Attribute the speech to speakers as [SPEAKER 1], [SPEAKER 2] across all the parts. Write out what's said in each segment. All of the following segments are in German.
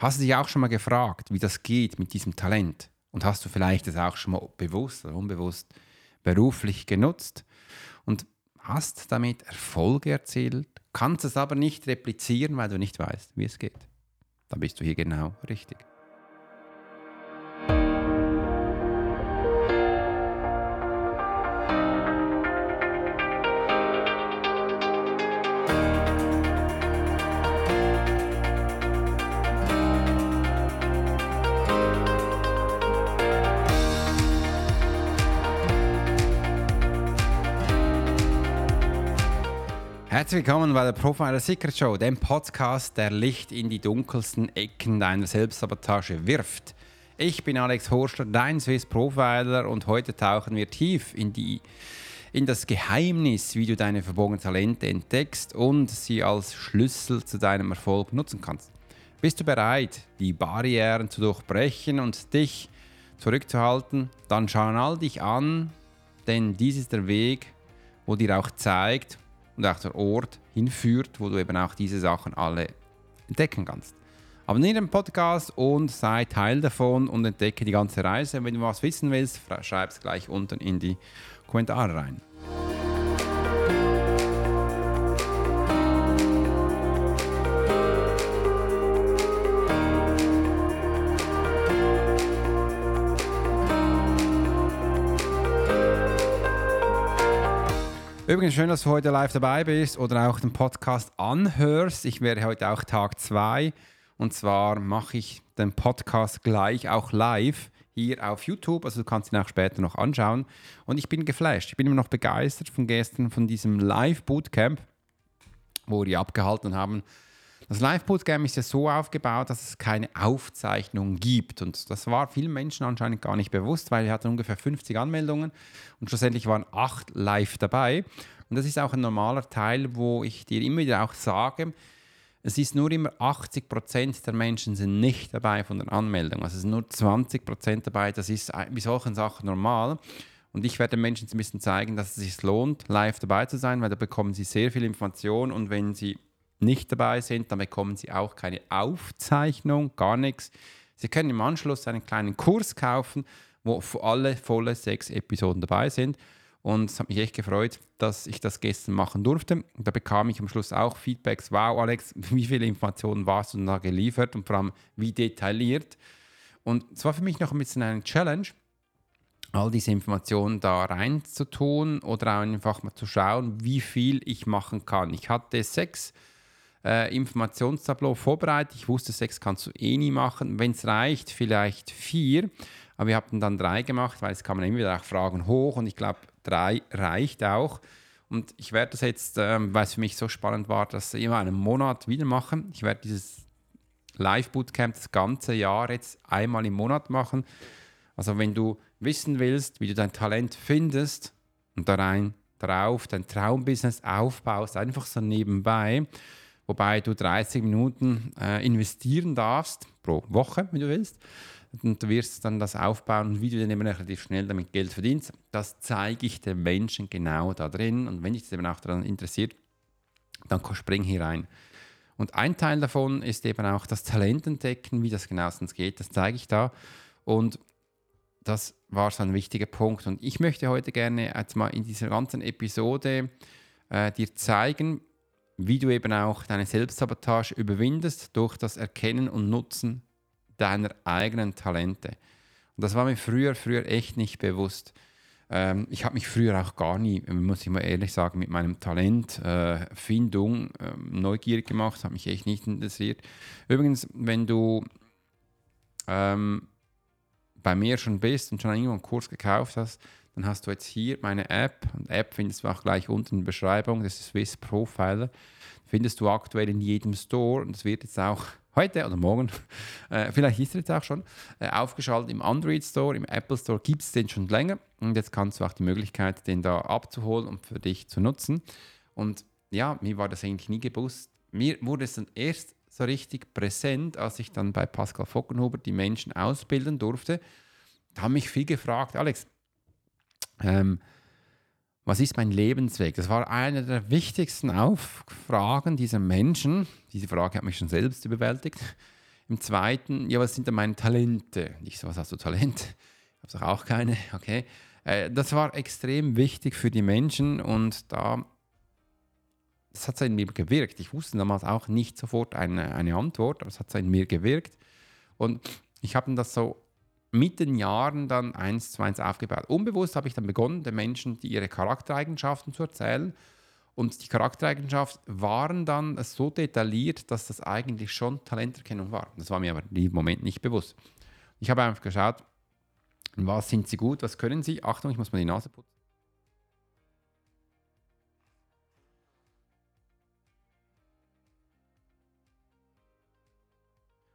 [SPEAKER 1] Hast du dich auch schon mal gefragt, wie das geht mit diesem Talent? Und hast du vielleicht das auch schon mal bewusst oder unbewusst beruflich genutzt und hast damit Erfolge erzielt, kannst es aber nicht replizieren, weil du nicht weißt, wie es geht? Dann bist du hier genau richtig. Herzlich willkommen bei der Profiler Secret Show, dem Podcast, der Licht in die dunkelsten Ecken deiner Selbstsabotage wirft. Ich bin Alex Horster, dein Swiss Profiler und heute tauchen wir tief in, die, in das Geheimnis, wie du deine verborgenen Talente entdeckst und sie als Schlüssel zu deinem Erfolg nutzen kannst. Bist du bereit, die Barrieren zu durchbrechen und dich zurückzuhalten? Dann schau all dich an, denn dies ist der Weg, wo dir auch zeigt, und auch der Ort hinführt, wo du eben auch diese Sachen alle entdecken kannst. Abonniere den Podcast und sei Teil davon und entdecke die ganze Reise. Wenn du was wissen willst, schreib es gleich unten in die Kommentare rein. Übrigens schön, dass du heute live dabei bist oder auch den Podcast anhörst. Ich werde heute auch Tag 2 und zwar mache ich den Podcast gleich auch live hier auf YouTube, also du kannst ihn auch später noch anschauen. Und ich bin geflasht, ich bin immer noch begeistert von gestern, von diesem Live-Bootcamp, wo wir abgehalten haben. Das Live-Bootcamp ist ja so aufgebaut, dass es keine Aufzeichnung gibt. Und das war vielen Menschen anscheinend gar nicht bewusst, weil wir hatten ungefähr 50 Anmeldungen und schlussendlich waren acht live dabei. Und das ist auch ein normaler Teil, wo ich dir immer wieder auch sage, es ist nur immer 80 Prozent der Menschen sind nicht dabei von der Anmeldung. Also es sind nur 20 Prozent dabei. Das ist bei solchen Sachen normal. Und ich werde den Menschen ein bisschen zeigen, dass es sich lohnt, live dabei zu sein, weil da bekommen sie sehr viel Information und wenn sie nicht dabei sind, dann bekommen Sie auch keine Aufzeichnung, gar nichts. Sie können im Anschluss einen kleinen Kurs kaufen, wo alle volle sechs Episoden dabei sind. Und es hat mich echt gefreut, dass ich das gestern machen durfte. Da bekam ich am Schluss auch Feedbacks. Wow, Alex, wie viele Informationen warst du da geliefert und vor allem wie detailliert. Und es war für mich noch ein bisschen eine Challenge, all diese Informationen da reinzutun oder einfach mal zu schauen, wie viel ich machen kann. Ich hatte sechs äh, Informationstableau vorbereitet. Ich wusste, sechs kannst du eh nie machen. Wenn es reicht, vielleicht vier. Aber wir haben dann drei gemacht, weil es kamen immer wieder auch Fragen hoch und ich glaube, drei reicht auch. Und ich werde das jetzt, ähm, weil es für mich so spannend war, das immer einen Monat wieder machen. Ich werde dieses Live-Bootcamp das ganze Jahr jetzt einmal im Monat machen. Also wenn du wissen willst, wie du dein Talent findest und da rein drauf dein Traumbusiness aufbaust, einfach so nebenbei, wobei du 30 Minuten äh, investieren darfst pro Woche, wenn du willst. Und du wirst dann das aufbauen wie du dann eben relativ schnell damit Geld verdienst. Das zeige ich den Menschen genau da drin. Und wenn dich das eben auch daran interessiert, dann spring hier rein. Und ein Teil davon ist eben auch das Talent entdecken, wie das genauestens geht. Das zeige ich da. Und das war so ein wichtiger Punkt. Und ich möchte heute gerne jetzt mal in dieser ganzen Episode äh, dir zeigen, wie du eben auch deine Selbstsabotage überwindest durch das Erkennen und Nutzen deiner eigenen Talente. Und das war mir früher, früher echt nicht bewusst. Ähm, ich habe mich früher auch gar nie, muss ich mal ehrlich sagen, mit meinem Talent, äh, äh, neugierig gemacht, hat mich echt nicht interessiert. Übrigens, wenn du ähm, bei mir schon bist und schon irgendwo einen Kurs gekauft hast, dann hast du jetzt hier meine App. Und App findest du auch gleich unten in der Beschreibung. Das ist Swiss Profiler. Findest du aktuell in jedem Store. Und es wird jetzt auch heute oder morgen, äh, vielleicht ist er jetzt auch schon, äh, aufgeschaltet im Android Store, im Apple Store gibt es den schon länger. Und jetzt kannst du auch die Möglichkeit, den da abzuholen und für dich zu nutzen. Und ja, mir war das eigentlich nie gewusst. Mir wurde es dann erst so richtig präsent, als ich dann bei Pascal Fockenhuber die Menschen ausbilden durfte. Da haben mich viel gefragt, Alex, ähm, was ist mein Lebensweg? Das war eine der wichtigsten Auffragen dieser Menschen. Diese Frage hat mich schon selbst überwältigt. Im zweiten, ja, was sind denn meine Talente? Nicht so, was hast du Talent? Ich habe auch keine, okay. Äh, das war extrem wichtig für die Menschen und da, das hat in mir gewirkt. Ich wusste damals auch nicht sofort eine, eine Antwort, aber es hat in mir gewirkt. Und ich habe das so mit den Jahren dann eins zu eins aufgebaut. Unbewusst habe ich dann begonnen, den Menschen die ihre Charaktereigenschaften zu erzählen. Und die Charaktereigenschaften waren dann so detailliert, dass das eigentlich schon Talenterkennung war. Das war mir aber im Moment nicht bewusst. Ich habe einfach geschaut, was sind sie gut, was können sie. Achtung, ich muss mal die Nase putzen.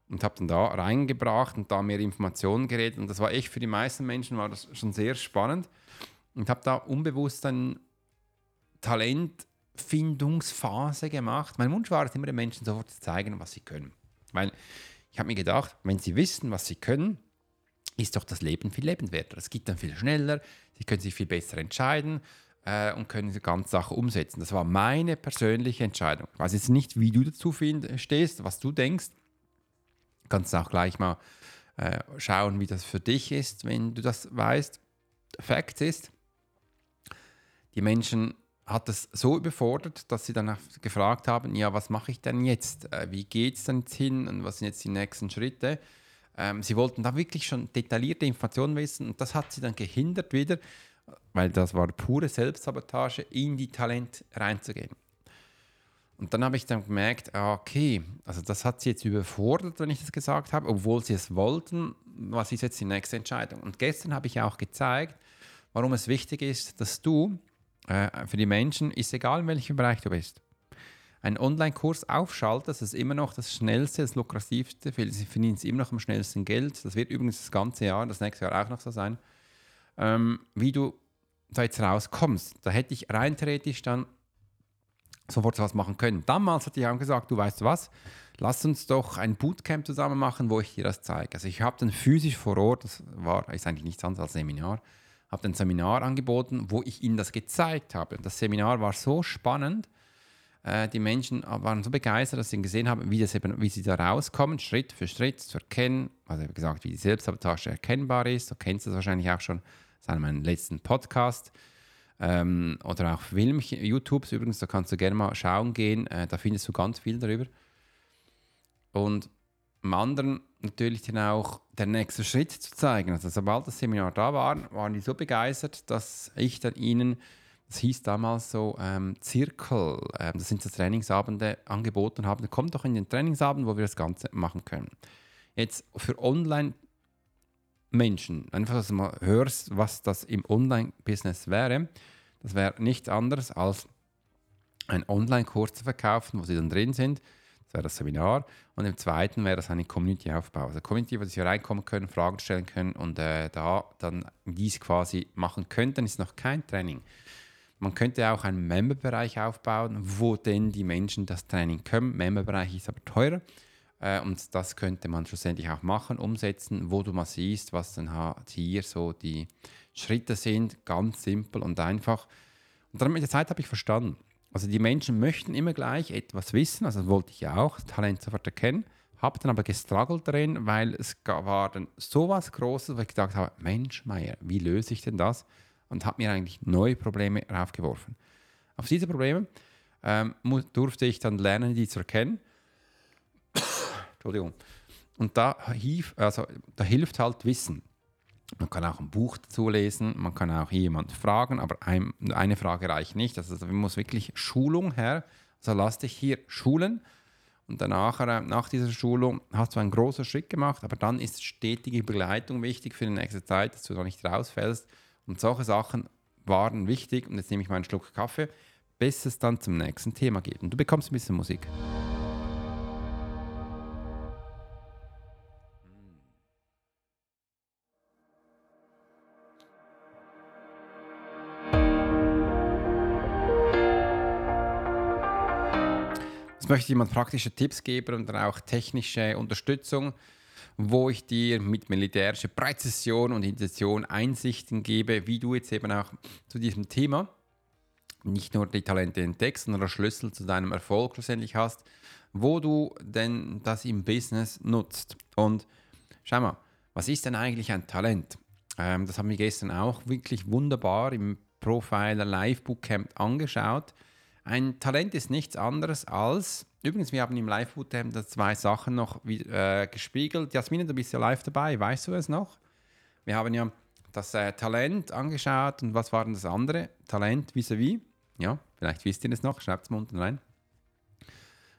[SPEAKER 1] Und habe dann da reingebracht und da mehr Informationen geredet und das war echt für die meisten Menschen war das schon sehr spannend und habe da unbewusst dann Talentfindungsphase gemacht. Mein Wunsch war es immer den Menschen sofort zu zeigen, was sie können, weil ich habe mir gedacht, wenn sie wissen, was sie können, ist doch das Leben viel lebenswerter. Es geht dann viel schneller, sie können sich viel besser entscheiden äh, und können die ganze Sache umsetzen. Das war meine persönliche Entscheidung. Ich weiß jetzt nicht, wie du dazu find, stehst, was du denkst. Kannst auch gleich mal äh, schauen, wie das für dich ist, wenn du das weißt. Fakt ist, die Menschen hat es so überfordert, dass sie dann gefragt haben, ja, was mache ich denn jetzt? Äh, wie geht es denn jetzt hin und was sind jetzt die nächsten Schritte? Ähm, sie wollten da wirklich schon detaillierte Informationen wissen und das hat sie dann gehindert wieder, weil das war pure Selbstsabotage, in die Talent reinzugehen. Und dann habe ich dann gemerkt, ah, okay, also das hat sie jetzt überfordert, wenn ich das gesagt habe, obwohl sie es wollten. Was ist jetzt die nächste Entscheidung? Und gestern habe ich auch gezeigt, warum es wichtig ist, dass du äh, für die Menschen, ist egal in welchem Bereich du bist, einen Online-Kurs aufschaltest, das ist immer noch das schnellste, das lukrativste, sie verdienen immer noch am schnellsten Geld. Das wird übrigens das ganze Jahr, das nächste Jahr auch noch so sein. Ähm, wie du da jetzt rauskommst, da hätte ich rein theoretisch dann sofort was machen können. Damals hatte ich auch gesagt, du weißt was, lass uns doch ein Bootcamp zusammen machen, wo ich dir das zeige. Also ich habe dann physisch vor Ort, das war ist eigentlich nichts anderes als Seminar, habe ein Seminar angeboten, wo ich ihnen das gezeigt habe. Das Seminar war so spannend, äh, die Menschen waren so begeistert, dass sie gesehen haben, wie, das eben, wie sie da rauskommen, Schritt für Schritt zu erkennen, also wie gesagt, wie die Selbstsabotage erkennbar ist. Du kennst das wahrscheinlich auch schon aus meinem letzten Podcast ähm, oder auch Film, YouTube übrigens, da kannst du gerne mal schauen gehen, äh, da findest du ganz viel darüber. Und am anderen natürlich dann auch der nächste Schritt zu zeigen. Also sobald das Seminar da war, waren die so begeistert, dass ich dann ihnen, das hieß damals so ähm, Zirkel, äh, das sind so Trainingsabende angeboten haben. Kommt doch in den Trainingsabend, wo wir das Ganze machen können. Jetzt für Online- Menschen. Einfach, dass du mal hörst, was das im Online-Business wäre. Das wäre nichts anderes als einen Online-Kurs zu verkaufen, wo sie dann drin sind. Das wäre das Seminar. Und im zweiten wäre das eine Community-Aufbau. Also Community, wo sie reinkommen können, Fragen stellen können und äh, da dann dies quasi machen könnten, ist noch kein Training. Man könnte auch einen Member-Bereich aufbauen, wo denn die Menschen das Training können. Member-Bereich ist aber teurer. Äh, und das könnte man schlussendlich auch machen, umsetzen, wo du mal siehst, was dann hier so die Schritte sind, ganz simpel und einfach. Und dann mit der Zeit habe ich verstanden. Also die Menschen möchten immer gleich etwas wissen, also das wollte ich ja auch, Talent sofort erkennen, habe dann aber gestruggelt drin, weil es war dann sowas Großes, wo ich gedacht habe, Mensch, Meier, wie löse ich denn das? Und habe mir eigentlich neue Probleme raufgeworfen. Auf diese Probleme ähm, durfte ich dann lernen, die zu erkennen Entschuldigung. Und da, hilf, also, da hilft halt Wissen. Man kann auch ein Buch dazu lesen, man kann auch jemand fragen, aber ein, eine Frage reicht nicht. Also man muss wirklich Schulung her. Also lass dich hier schulen und danach, äh, nach dieser Schulung, hast du einen großen Schritt gemacht, aber dann ist stetige Begleitung wichtig für die nächste Zeit, dass du da nicht rausfällst. Und solche Sachen waren wichtig. Und jetzt nehme ich mal einen Schluck Kaffee, bis es dann zum nächsten Thema geht. Und du bekommst ein bisschen Musik. Jetzt möchte ich jemand praktische Tipps geben und dann auch technische Unterstützung, wo ich dir mit militärischer Präzision und Intention Einsichten gebe, wie du jetzt eben auch zu diesem Thema nicht nur die Talente entdeckst, sondern der Schlüssel zu deinem Erfolg schlussendlich hast, wo du denn das im Business nutzt. Und schau mal, was ist denn eigentlich ein Talent? Ähm, das haben wir gestern auch wirklich wunderbar im Profiler Live Bootcamp angeschaut. Ein Talent ist nichts anderes als, übrigens, wir haben im Live Bootcamp zwei Sachen noch äh, gespiegelt. Jasmin, du bist ja live dabei, weißt du es noch? Wir haben ja das äh, Talent angeschaut und was war denn das andere? Talent vis-à-vis. -vis. Ja, vielleicht wisst ihr es noch, schreibt es mal unten rein.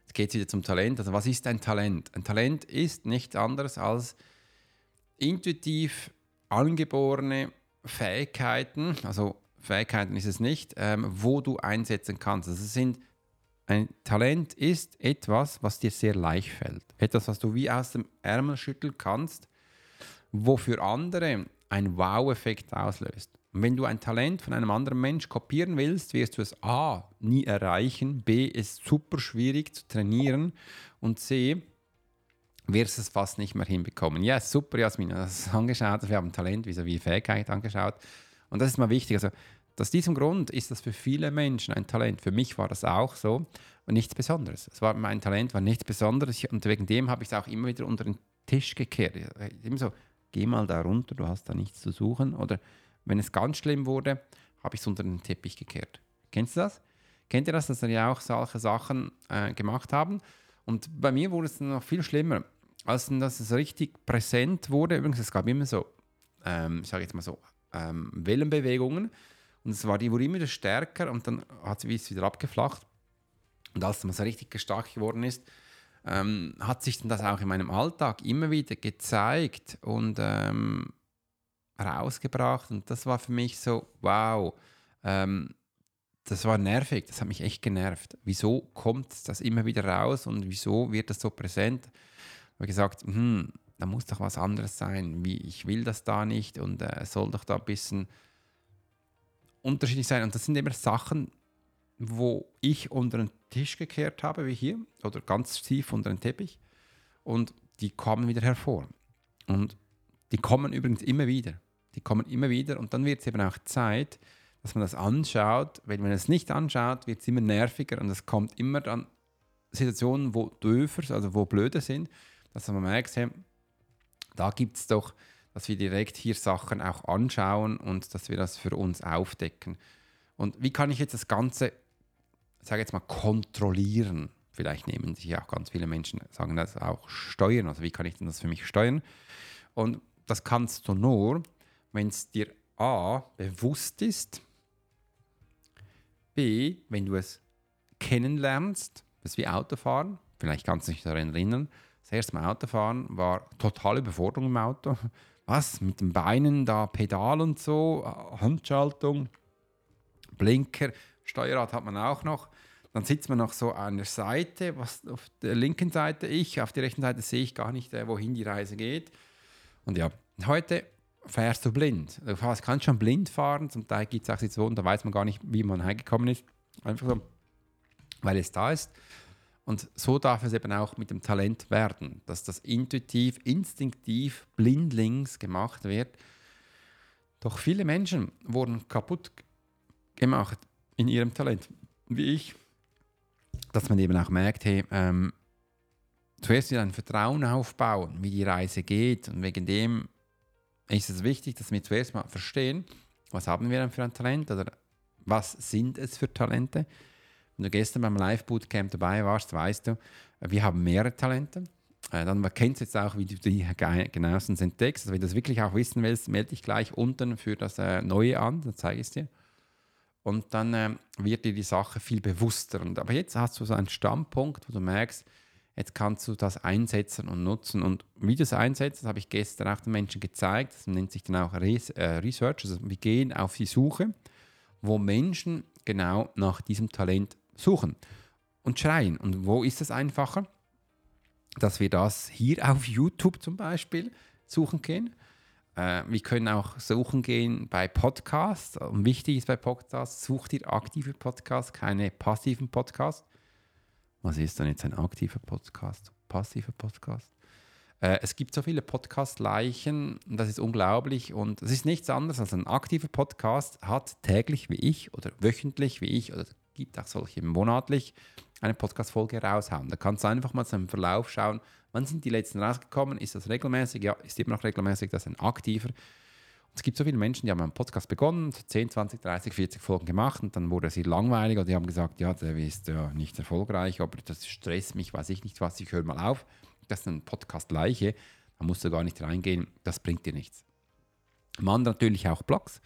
[SPEAKER 1] Jetzt geht es wieder zum Talent. Also was ist ein Talent? Ein Talent ist nichts anderes als intuitiv angeborene Fähigkeiten, also Fähigkeiten ist es nicht, ähm, wo du einsetzen kannst. Also sind, ein Talent ist etwas, was dir sehr leicht fällt. Etwas, was du wie aus dem Ärmel schütteln kannst, wo für andere ein Wow-Effekt auslöst. Und wenn du ein Talent von einem anderen Mensch kopieren willst, wirst du es A nie erreichen, B ist super schwierig zu trainieren und C wirst es fast nicht mehr hinbekommen. Ja, super, Jasmin, das angeschaut, wir haben Talent vis-à-vis Fähigkeit angeschaut. Und das ist mal wichtig. Also, aus diesem Grund ist das für viele Menschen ein Talent. Für mich war das auch so und nichts Besonderes. Es war mein Talent, war nichts Besonderes und wegen dem habe ich es auch immer wieder unter den Tisch gekehrt. Immer so, geh mal da runter, du hast da nichts zu suchen. Oder wenn es ganz schlimm wurde, habe ich es unter den Teppich gekehrt. Kennst du das? Kennt ihr das, dass wir ja auch solche Sachen äh, gemacht haben? Und bei mir wurde es noch viel schlimmer als dass es richtig präsent wurde, übrigens, es gab immer so, ähm, ich sage jetzt mal so, ähm, Wellenbewegungen und es war, die wurde immer stärker und dann hat sie wieder abgeflacht. Und als man so richtig stark geworden ist, ähm, hat sich dann das auch in meinem Alltag immer wieder gezeigt und ähm, rausgebracht. Und das war für mich so, wow, ähm, das war nervig, das hat mich echt genervt. Wieso kommt das immer wieder raus und wieso wird das so präsent? habe gesagt, hm, da muss doch was anderes sein, wie ich will das da nicht und äh, soll doch da ein bisschen unterschiedlich sein. Und das sind immer Sachen, wo ich unter den Tisch gekehrt habe, wie hier, oder ganz tief unter den Teppich. Und die kommen wieder hervor. Und die kommen übrigens immer wieder. Die kommen immer wieder und dann wird es eben auch Zeit, dass man das anschaut. Weil wenn man es nicht anschaut, wird es immer nerviger und es kommt immer dann Situationen, wo döfer, also wo blöde sind dass man merkt, hey, da gibt es doch, dass wir direkt hier Sachen auch anschauen und dass wir das für uns aufdecken. Und wie kann ich jetzt das Ganze, sage jetzt mal, kontrollieren? Vielleicht nehmen sich auch ganz viele Menschen, sagen das auch steuern. Also wie kann ich denn das für mich steuern? Und das kannst du nur, wenn es dir A bewusst ist, B, wenn du es kennenlernst, das ist wie Autofahren, vielleicht kannst du dich daran erinnern, das erste Mal Autofahren war total Überforderung im Auto. Was? Mit den Beinen da Pedal und so, Handschaltung, Blinker, Steuerrad hat man auch noch. Dann sitzt man noch so an der Seite, was auf der linken Seite ich, auf der rechten Seite sehe ich gar nicht, äh, wohin die Reise geht. Und ja, heute fährst du blind. Du kannst schon blind fahren, zum Teil gibt es auch Situationen, da weiß man gar nicht, wie man heimgekommen ist. Einfach so, weil es da ist. Und so darf es eben auch mit dem Talent werden, dass das intuitiv, instinktiv, blindlings gemacht wird. Doch viele Menschen wurden kaputt gemacht in ihrem Talent, wie ich, dass man eben auch merkt, hey, ähm, zuerst wieder ein Vertrauen aufbauen, wie die Reise geht. Und wegen dem ist es wichtig, dass wir zuerst mal verstehen, was haben wir denn für ein Talent oder was sind es für Talente wenn du gestern beim Live-Bootcamp dabei warst, weißt du, wir haben mehrere Talente. Äh, dann kennst du jetzt auch, wie du die genauestens entdeckst. Also wenn du das wirklich auch wissen willst, melde dich gleich unten für das äh, Neue an, dann zeige ich es dir. Und dann äh, wird dir die Sache viel bewusster. Aber jetzt hast du so einen Standpunkt, wo du merkst, jetzt kannst du das einsetzen und nutzen. Und wie du es einsetzt, das habe ich gestern auch den Menschen gezeigt. Das nennt sich dann auch Research. Also wir gehen auf die Suche, wo Menschen genau nach diesem Talent suchen und schreien. Und wo ist es einfacher? Dass wir das hier auf YouTube zum Beispiel suchen gehen. Äh, wir können auch suchen gehen bei Podcasts. Und wichtig ist bei Podcasts, such dir aktive Podcasts, keine passiven Podcasts. Was ist dann jetzt ein aktiver Podcast? Passiver Podcast? Äh, es gibt so viele Podcast-Leichen, das ist unglaublich und es ist nichts anderes als ein aktiver Podcast hat täglich wie ich oder wöchentlich wie ich oder gibt auch solche monatlich eine Podcast-Folge raushauen. Da kannst du einfach mal zum Verlauf schauen, wann sind die letzten rausgekommen, ist das regelmäßig? Ja, ist immer noch regelmäßig, das ist ein aktiver. Und es gibt so viele Menschen, die haben einen Podcast begonnen, 10, 20, 30, 40 Folgen gemacht und dann wurde ihr langweilig oder die haben gesagt, ja, der ist ja nicht erfolgreich, aber das stresst mich, weiß ich nicht was, ich höre mal auf. Das ist ein Podcast-Leiche, da musst du gar nicht reingehen, das bringt dir nichts. Man natürlich auch Blogs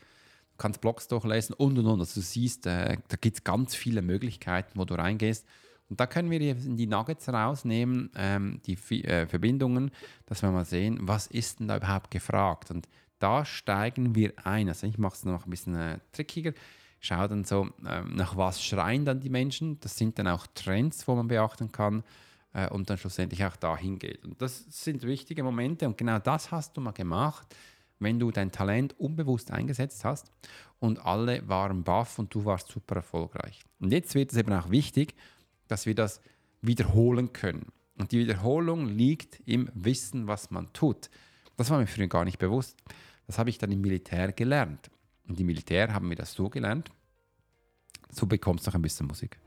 [SPEAKER 1] kannst Blogs durchlesen und und und. Also du siehst, äh, da gibt es ganz viele Möglichkeiten, wo du reingehst. Und da können wir die Nuggets rausnehmen, ähm, die äh, Verbindungen, dass wir mal sehen, was ist denn da überhaupt gefragt. Und da steigen wir ein. Also ich mache es noch ein bisschen äh, trickiger. Schau dann so, ähm, nach was schreien dann die Menschen. Das sind dann auch Trends, wo man beachten kann äh, und dann schlussendlich auch dahin geht. Und das sind wichtige Momente und genau das hast du mal gemacht wenn du dein Talent unbewusst eingesetzt hast und alle waren baff und du warst super erfolgreich. Und jetzt wird es eben auch wichtig, dass wir das wiederholen können. Und die Wiederholung liegt im Wissen, was man tut. Das war mir früher gar nicht bewusst. Das habe ich dann im Militär gelernt. Und im Militär haben wir das so gelernt. So bekommst du noch ein bisschen Musik.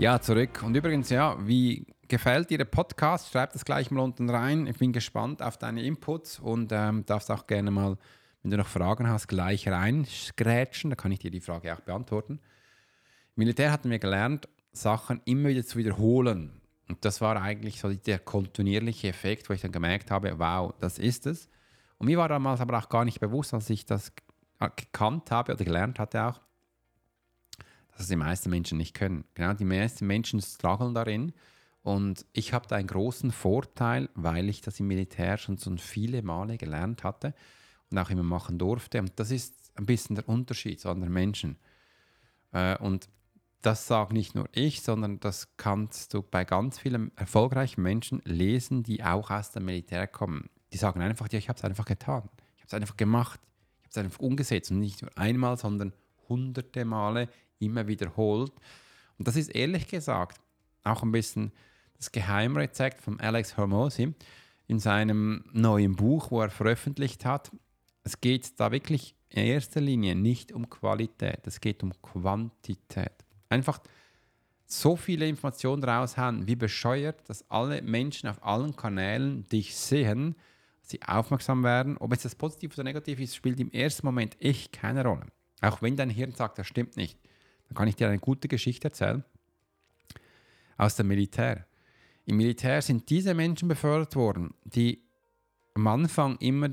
[SPEAKER 1] Ja, zurück. Und übrigens, ja, wie gefällt dir der Podcast? Schreib das gleich mal unten rein. Ich bin gespannt auf deine Inputs und ähm, darfst auch gerne mal, wenn du noch Fragen hast, gleich reingrätschen. Da kann ich dir die Frage auch beantworten. Im Militär hatten wir gelernt, Sachen immer wieder zu wiederholen. Und das war eigentlich so der kontinuierliche Effekt, wo ich dann gemerkt habe, wow, das ist es. Und mir war damals aber auch gar nicht bewusst, als ich das gekannt habe oder gelernt hatte auch, dass die meisten Menschen nicht können. Genau, die meisten Menschen strugglen darin. Und ich habe da einen großen Vorteil, weil ich das im Militär schon so viele Male gelernt hatte und auch immer machen durfte. Und das ist ein bisschen der Unterschied zu anderen Menschen. Äh, und das sage nicht nur ich, sondern das kannst du bei ganz vielen erfolgreichen Menschen lesen, die auch aus dem Militär kommen. Die sagen einfach, ja, ich habe es einfach getan. Ich habe es einfach gemacht. Ich habe es einfach umgesetzt. Und nicht nur einmal, sondern hunderte Male immer wiederholt. Und das ist ehrlich gesagt auch ein bisschen das Geheimrezept von Alex Hormozy in seinem neuen Buch, wo er veröffentlicht hat. Es geht da wirklich in erster Linie nicht um Qualität, es geht um Quantität. Einfach so viele Informationen raushauen, wie bescheuert, dass alle Menschen auf allen Kanälen dich sehen, sie aufmerksam werden. Ob es das positiv oder negativ ist, spielt im ersten Moment echt keine Rolle. Auch wenn dein Hirn sagt, das stimmt nicht. Dann kann ich dir eine gute Geschichte erzählen aus dem Militär. Im Militär sind diese Menschen befördert worden, die am Anfang immer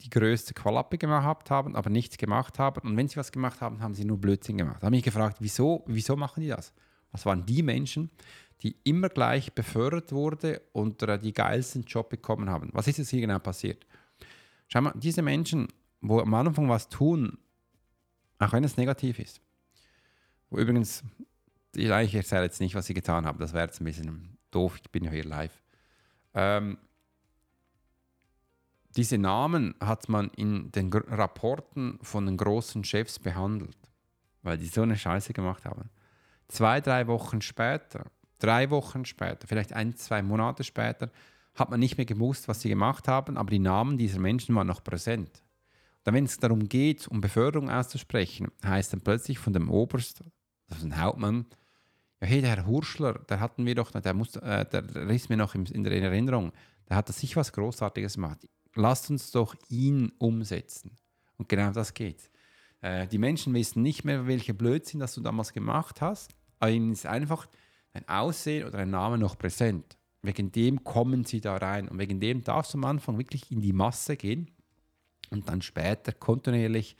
[SPEAKER 1] die größte Qualappe gemacht haben, aber nichts gemacht haben. Und wenn sie was gemacht haben, haben sie nur Blödsinn gemacht. Da habe ich mich gefragt, wieso, wieso machen die das? Das waren die Menschen, die immer gleich befördert wurden und die geilsten Job bekommen haben. Was ist jetzt hier genau passiert? Schau mal, diese Menschen, wo am Anfang was tun, auch wenn es negativ ist, übrigens, ich erzähle jetzt nicht, was sie getan haben, das wäre jetzt ein bisschen doof, ich bin ja hier live. Ähm, diese Namen hat man in den G Rapporten von den großen Chefs behandelt, weil die so eine Scheiße gemacht haben. Zwei, drei Wochen später, drei Wochen später, vielleicht ein, zwei Monate später, hat man nicht mehr gewusst, was sie gemacht haben, aber die Namen dieser Menschen waren noch präsent. Dann, wenn es darum geht, um Beförderung auszusprechen, heißt dann plötzlich von dem Oberst das ist ein Hauptmann. Ja, hey, der Herr Hurschler, der hatten wir doch, der, muss, äh, der, ist mir noch in der Erinnerung, der hat sich was Großartiges gemacht. Lasst uns doch ihn umsetzen. Und genau das geht. Äh, die Menschen wissen nicht mehr, welche Blödsinn das du damals gemacht hast, aber ihnen ist einfach ein Aussehen oder ein Name noch präsent. Wegen dem kommen sie da rein und wegen dem darfst du am Anfang wirklich in die Masse gehen und dann später kontinuierlich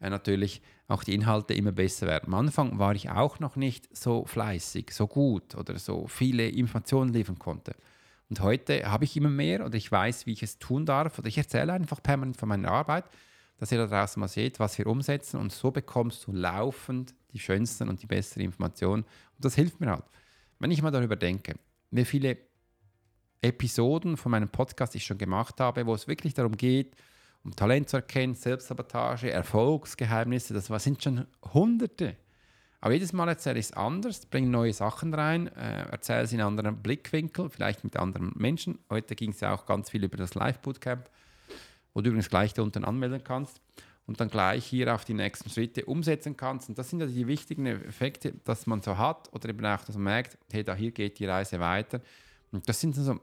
[SPEAKER 1] äh, natürlich auch die Inhalte immer besser werden. Am Anfang war ich auch noch nicht so fleißig, so gut oder so viele Informationen liefern konnte. Und heute habe ich immer mehr oder ich weiß, wie ich es tun darf oder ich erzähle einfach permanent von meiner Arbeit, dass ihr da draußen mal seht, was wir umsetzen und so bekommst du laufend die schönsten und die besseren Informationen und das hilft mir halt. Wenn ich mal darüber denke, wie viele Episoden von meinem Podcast ich schon gemacht habe, wo es wirklich darum geht, um Talent zu erkennen, Selbstsabotage, Erfolgsgeheimnisse, das sind schon Hunderte. Aber jedes Mal erzähle ich es anders, bringe neue Sachen rein, äh, erzähle es in anderen Blickwinkel, vielleicht mit anderen Menschen. Heute ging es ja auch ganz viel über das Live-Bootcamp, wo du übrigens gleich da unten anmelden kannst und dann gleich hier auf die nächsten Schritte umsetzen kannst. Und das sind ja die wichtigen Effekte, dass man so hat oder eben auch, dass man merkt, hey, da hier geht die Reise weiter. Und das sind so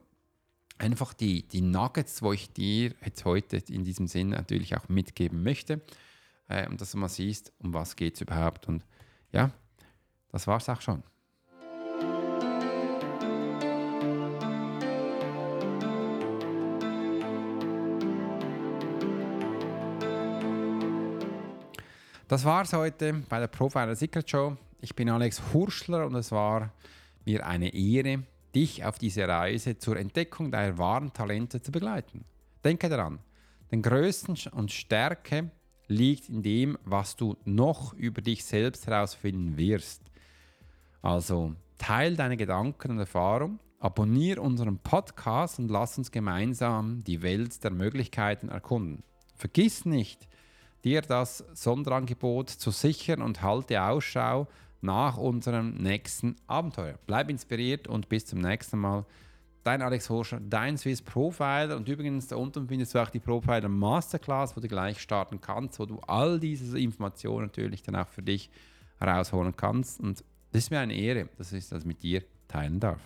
[SPEAKER 1] einfach die, die Nuggets, wo ich dir jetzt heute in diesem Sinn natürlich auch mitgeben möchte. Äh, und dass du mal siehst, um was geht es überhaupt. Und ja, das war es auch schon. Das war es heute bei der Profiler Secret Show. Ich bin Alex Hurschler und es war mir eine Ehre, dich auf diese Reise zur Entdeckung deiner wahren Talente zu begleiten. Denke daran, den größten und Stärke liegt in dem, was du noch über dich selbst herausfinden wirst. Also teil deine Gedanken und Erfahrungen, abonniere unseren Podcast und lass uns gemeinsam die Welt der Möglichkeiten erkunden. Vergiss nicht, dir das Sonderangebot zu sichern und halte Ausschau nach unserem nächsten Abenteuer. Bleib inspiriert und bis zum nächsten Mal dein Alex Horscher, dein Swiss Profiler. Und übrigens, da unten findest du auch die Profiler Masterclass, wo du gleich starten kannst, wo du all diese Informationen natürlich dann auch für dich herausholen kannst. Und das ist mir eine Ehre, dass ich das mit dir teilen darf.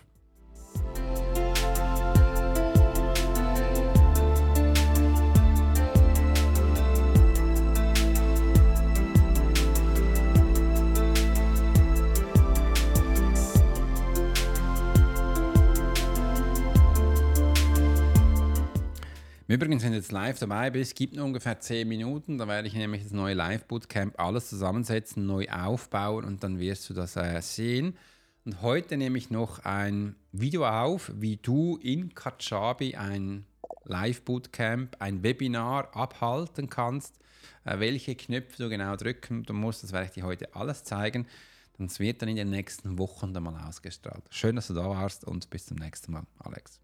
[SPEAKER 1] Übrigens, wenn du jetzt live dabei bist, gibt nur ungefähr 10 Minuten. Da werde ich nämlich das neue Live-Bootcamp alles zusammensetzen, neu aufbauen und dann wirst du das äh, sehen. Und heute nehme ich noch ein Video auf, wie du in Kajabi ein Live-Bootcamp, ein Webinar abhalten kannst, äh, welche Knöpfe du genau drücken musst. Das werde ich dir heute alles zeigen. Das wird dann in den nächsten Wochen dann mal ausgestrahlt. Schön, dass du da warst und bis zum nächsten Mal, Alex.